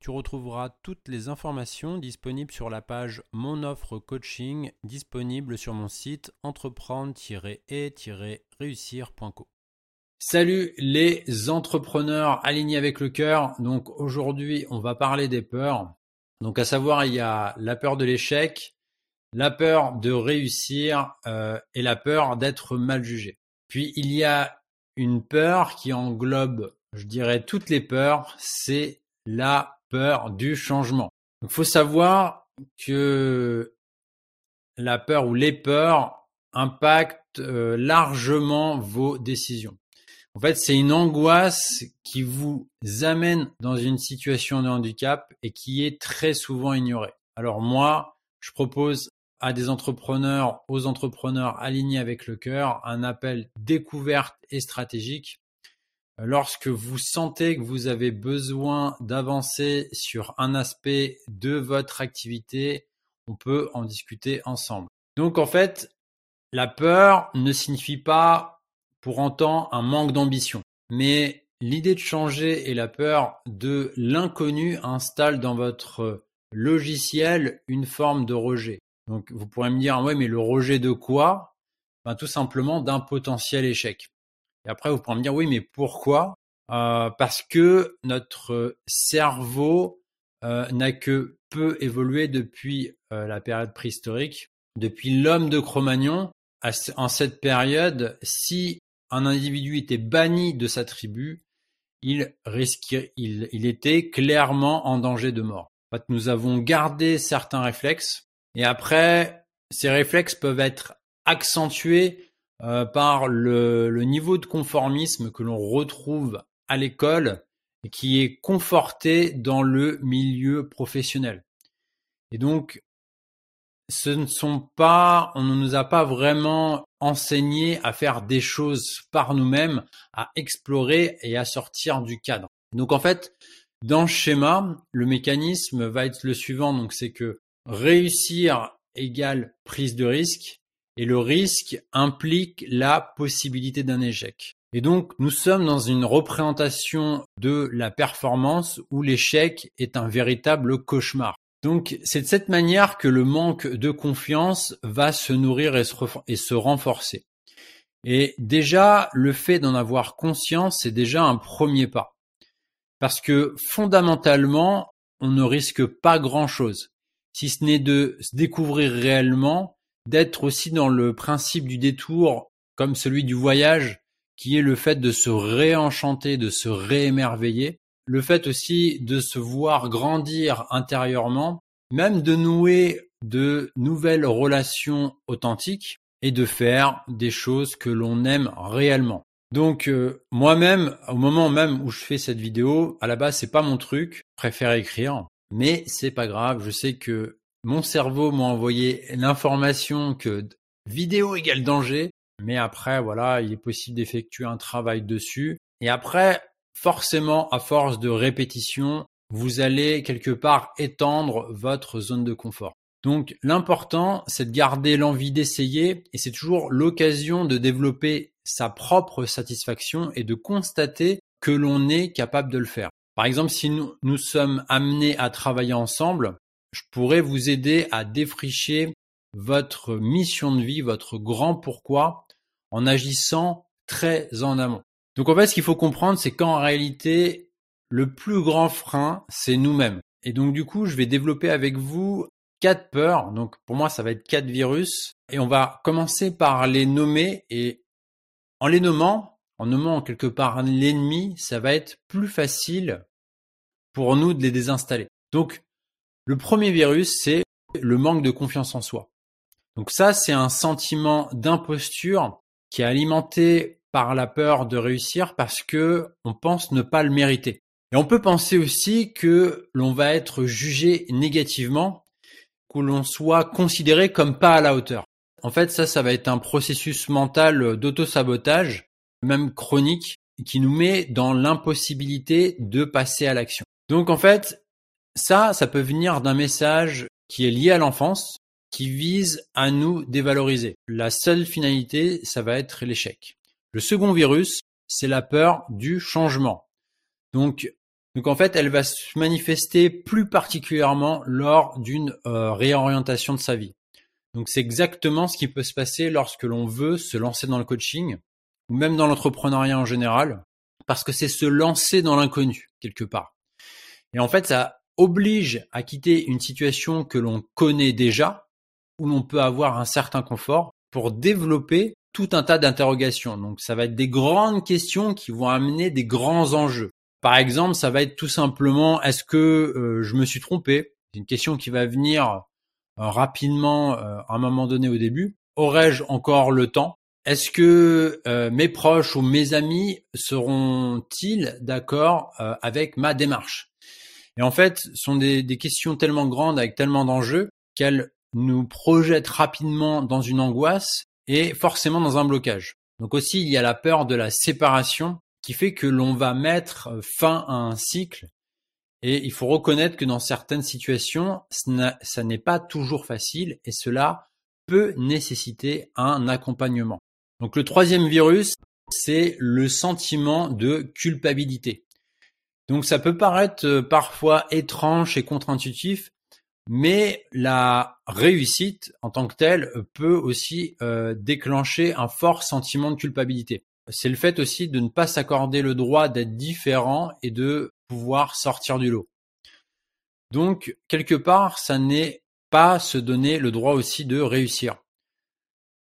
Tu retrouveras toutes les informations disponibles sur la page Mon offre coaching disponible sur mon site entreprendre-et-réussir.co. Salut les entrepreneurs alignés avec le cœur. Donc aujourd'hui, on va parler des peurs. Donc à savoir, il y a la peur de l'échec, la peur de réussir euh, et la peur d'être mal jugé. Puis il y a une peur qui englobe, je dirais, toutes les peurs, c'est la peur du changement. Il faut savoir que la peur ou les peurs impactent euh, largement vos décisions. En fait, c'est une angoisse qui vous amène dans une situation de handicap et qui est très souvent ignorée. Alors moi, je propose à des entrepreneurs, aux entrepreneurs alignés avec le cœur, un appel découverte et stratégique. Lorsque vous sentez que vous avez besoin d'avancer sur un aspect de votre activité, on peut en discuter ensemble. Donc en fait, la peur ne signifie pas pour autant un manque d'ambition. Mais l'idée de changer et la peur de l'inconnu installent dans votre logiciel une forme de rejet. Donc vous pourrez me dire, ouais, mais le rejet de quoi? Ben, Tout simplement d'un potentiel échec. Et après, vous pourrez me dire, oui, mais pourquoi? Euh, Parce que notre cerveau euh, n'a que peu évolué depuis euh, la période préhistorique. Depuis l'homme de Cro-Magnon, en cette période, si un individu était banni de sa tribu, il, risquait, il, était clairement en danger de mort. En fait, nous avons gardé certains réflexes et après, ces réflexes peuvent être accentués euh, par le, le, niveau de conformisme que l'on retrouve à l'école et qui est conforté dans le milieu professionnel. Et donc, ce ne sont pas, on ne nous a pas vraiment enseigné à faire des choses par nous-mêmes, à explorer et à sortir du cadre. Donc en fait, dans le schéma, le mécanisme va être le suivant, donc c'est que réussir égale prise de risque et le risque implique la possibilité d'un échec. Et donc nous sommes dans une représentation de la performance où l'échec est un véritable cauchemar. Donc c'est de cette manière que le manque de confiance va se nourrir et se, renforcer. Et déjà, le fait d'en avoir conscience, c'est déjà un premier pas. Parce que fondamentalement, on ne risque pas grand-chose, si ce n'est de se découvrir réellement, d'être aussi dans le principe du détour, comme celui du voyage, qui est le fait de se réenchanter, de se réémerveiller, le fait aussi de se voir grandir intérieurement, même de nouer de nouvelles relations authentiques et de faire des choses que l'on aime réellement. Donc euh, moi-même, au moment même où je fais cette vidéo, à la base c'est pas mon truc, je préfère écrire, mais c'est pas grave, je sais que mon cerveau m'a envoyé l'information que vidéo égale danger, mais après voilà, il est possible d'effectuer un travail dessus. Et après, forcément, à force de répétition, vous allez quelque part étendre votre zone de confort. Donc l'important, c'est de garder l'envie d'essayer et c'est toujours l'occasion de développer sa propre satisfaction et de constater que l'on est capable de le faire. Par exemple, si nous, nous sommes amenés à travailler ensemble, je pourrais vous aider à défricher votre mission de vie, votre grand pourquoi en agissant très en amont. Donc en fait, ce qu'il faut comprendre, c'est qu'en réalité, le plus grand frein, c'est nous-mêmes. Et donc du coup, je vais développer avec vous quatre peurs. Donc pour moi, ça va être quatre virus Et on va commencer par les nommer et en les nommant, en nommant quelque part l'ennemi, ça va être plus facile pour nous de les désinstaller. Donc, le premier virus, c'est le manque de confiance en soi. Donc ça, c'est un sentiment d'imposture qui est alimenté par la peur de réussir parce que on pense ne pas le mériter. Et on peut penser aussi que l'on va être jugé négativement, que l'on soit considéré comme pas à la hauteur. En fait, ça, ça va être un processus mental d'auto-sabotage, même chronique, qui nous met dans l'impossibilité de passer à l'action. Donc, en fait, ça, ça peut venir d'un message qui est lié à l'enfance, qui vise à nous dévaloriser. La seule finalité, ça va être l'échec. Le second virus, c'est la peur du changement. Donc, donc en fait, elle va se manifester plus particulièrement lors d'une euh, réorientation de sa vie. Donc c'est exactement ce qui peut se passer lorsque l'on veut se lancer dans le coaching ou même dans l'entrepreneuriat en général, parce que c'est se lancer dans l'inconnu quelque part. Et en fait, ça oblige à quitter une situation que l'on connaît déjà, où l'on peut avoir un certain confort, pour développer tout un tas d'interrogations. Donc ça va être des grandes questions qui vont amener des grands enjeux. Par exemple, ça va être tout simplement est-ce que euh, je me suis trompé? C'est une question qui va venir euh, rapidement euh, à un moment donné au début. Aurais-je encore le temps? Est-ce que mes proches ou mes amis seront-ils d'accord avec ma démarche? Et en fait, ce sont des, des questions tellement grandes avec tellement d'enjeux qu'elles nous projettent rapidement dans une angoisse et forcément dans un blocage. Donc aussi, il y a la peur de la séparation qui fait que l'on va mettre fin à un cycle. Et il faut reconnaître que dans certaines situations, ça n'est pas toujours facile et cela peut nécessiter un accompagnement. Donc le troisième virus, c'est le sentiment de culpabilité. Donc ça peut paraître euh, parfois étrange et contre-intuitif, mais la réussite en tant que telle peut aussi euh, déclencher un fort sentiment de culpabilité c'est le fait aussi de ne pas s'accorder le droit d'être différent et de pouvoir sortir du lot. Donc, quelque part, ça n'est pas se donner le droit aussi de réussir.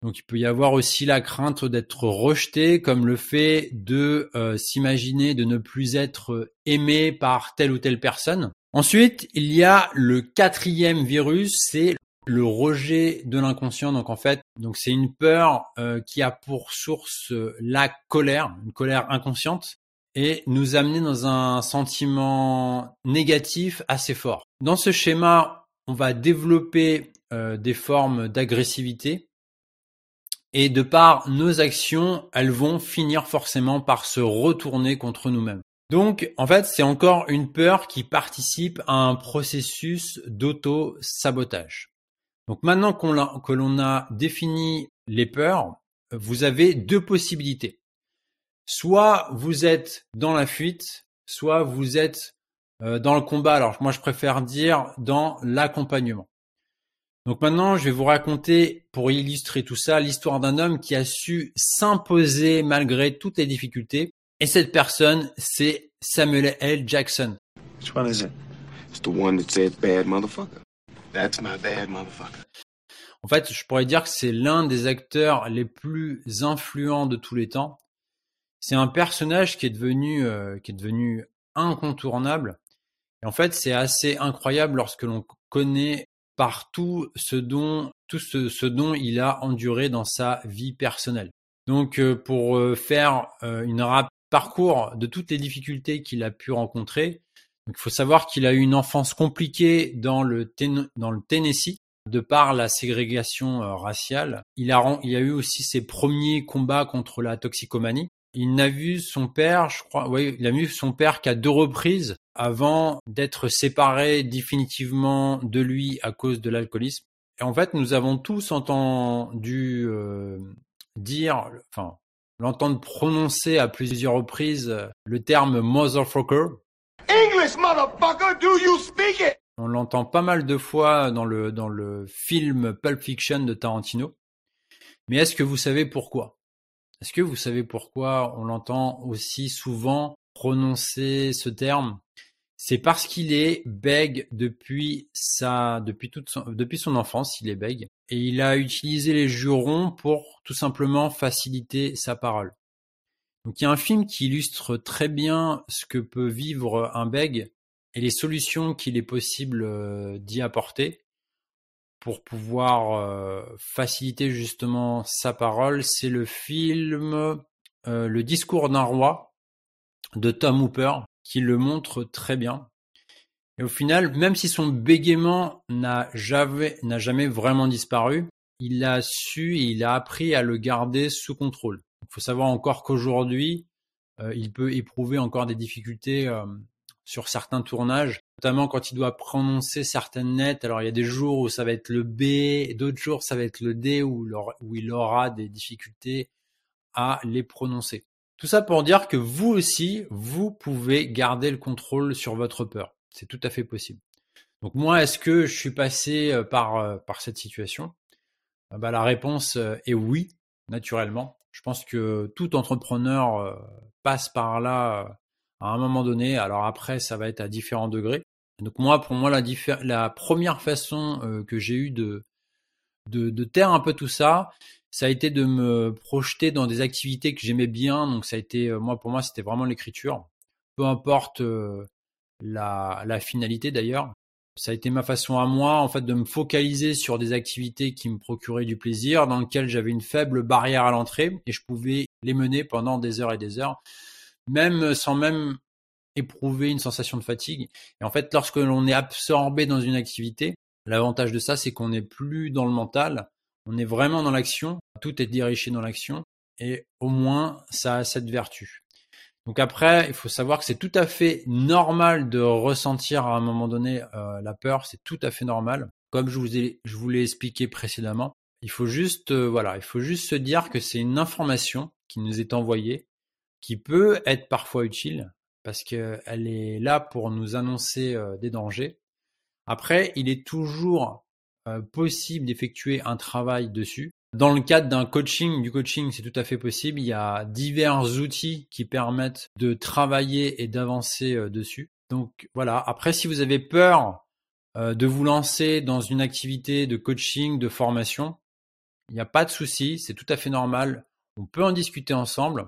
Donc, il peut y avoir aussi la crainte d'être rejeté, comme le fait de euh, s'imaginer de ne plus être aimé par telle ou telle personne. Ensuite, il y a le quatrième virus, c'est le rejet de l'inconscient. Donc en fait, donc c'est une peur euh, qui a pour source euh, la colère, une colère inconsciente, et nous amener dans un sentiment négatif assez fort. Dans ce schéma, on va développer euh, des formes d'agressivité. Et de par nos actions, elles vont finir forcément par se retourner contre nous-mêmes. Donc, en fait, c'est encore une peur qui participe à un processus d'auto-sabotage. Donc maintenant que l'on a défini les peurs, vous avez deux possibilités. Soit vous êtes dans la fuite, soit vous êtes euh, dans le combat. Alors moi je préfère dire dans l'accompagnement. Donc maintenant je vais vous raconter pour illustrer tout ça l'histoire d'un homme qui a su s'imposer malgré toutes les difficultés. Et cette personne c'est Samuel L. Jackson. En fait, je pourrais dire que c'est l'un des acteurs les plus influents de tous les temps. C'est un personnage qui est devenu, euh, qui est devenu incontournable. Et en fait, c'est assez incroyable lorsque l'on connaît partout ce dont, tout ce, dont il a enduré dans sa vie personnelle. Donc, euh, pour euh, faire une rap parcours de toutes les difficultés qu'il a pu rencontrer, il faut savoir qu'il a eu une enfance compliquée dans le, dans le Tennessee de par la ségrégation euh, raciale. Il a, il a eu aussi ses premiers combats contre la toxicomanie. Il n'a vu son père, je crois, oui, il a vu son père qu'à deux reprises avant d'être séparé définitivement de lui à cause de l'alcoolisme. Et en fait, nous avons tous entendu euh, dire, enfin, l'entendre prononcer à plusieurs reprises le terme motherfucker, on l'entend pas mal de fois dans le, dans le film Pulp Fiction de Tarantino. Mais est-ce que vous savez pourquoi? Est-ce que vous savez pourquoi on l'entend aussi souvent prononcer ce terme? C'est parce qu'il est bègue depuis sa, depuis toute son, depuis son enfance, il est bègue. Et il a utilisé les jurons pour tout simplement faciliter sa parole. Donc il y a un film qui illustre très bien ce que peut vivre un bègue et les solutions qu'il est possible euh, d'y apporter pour pouvoir euh, faciliter justement sa parole. C'est le film euh, Le discours d'un roi de Tom Hooper qui le montre très bien. Et au final, même si son bégaiement n'a jamais, jamais vraiment disparu, il a su et il a appris à le garder sous contrôle. Il faut savoir encore qu'aujourd'hui, euh, il peut éprouver encore des difficultés sur certains tournages, notamment quand il doit prononcer certaines lettres. Alors il y a des jours où ça va être le B, d'autres jours ça va être le D, où, il aura des difficultés à les prononcer. Tout ça pour dire que vous aussi, vous pouvez garder le contrôle sur votre peur. C'est tout à fait possible. Donc moi, est-ce que je suis passé euh, par, euh, par cette situation? Euh, bah, La réponse est oui, naturellement. Je pense que tout entrepreneur passe par là à un moment donné. Alors après, ça va être à différents degrés. Donc moi, pour moi, la, la première façon que j'ai eu de, de, de taire un peu tout ça, ça a été de me projeter dans des activités que j'aimais bien. Donc ça a été, euh, moi pour moi, c'était vraiment l'écriture. Peu importe euh, la, la finalité d'ailleurs. Ça a été ma façon à moi, en fait, de me focaliser sur des activités qui me procuraient du plaisir, dans lesquelles j'avais une faible barrière à l'entrée et je pouvais les mener pendant des heures et des heures, même sans même éprouver une sensation de fatigue. Et en fait, lorsque l'on est absorbé dans une activité, l'avantage de ça, c'est qu'on n'est plus dans le mental, on est vraiment dans l'action, tout est dirigé dans l'action, et au moins ça a cette vertu. Donc après, il faut savoir que c'est tout à fait normal de ressentir à un moment donné euh, la peur, c'est tout à fait normal. Comme je vous ai, je vous l'ai expliqué précédemment, il faut juste, euh, voilà, il faut juste se dire que c'est une information qui nous est envoyée, qui peut être parfois utile parce qu'elle est là pour nous annoncer des dangers. Après, il est toujours possible d'effectuer un travail dessus. Dans le cadre d'un coaching, du coaching, c'est tout à fait possible. Il y a divers outils qui permettent de travailler et d'avancer dessus. Donc voilà. Après, si vous avez peur de vous lancer dans une activité de coaching, de formation, il n'y a pas de souci. C'est tout à fait normal. On peut en discuter ensemble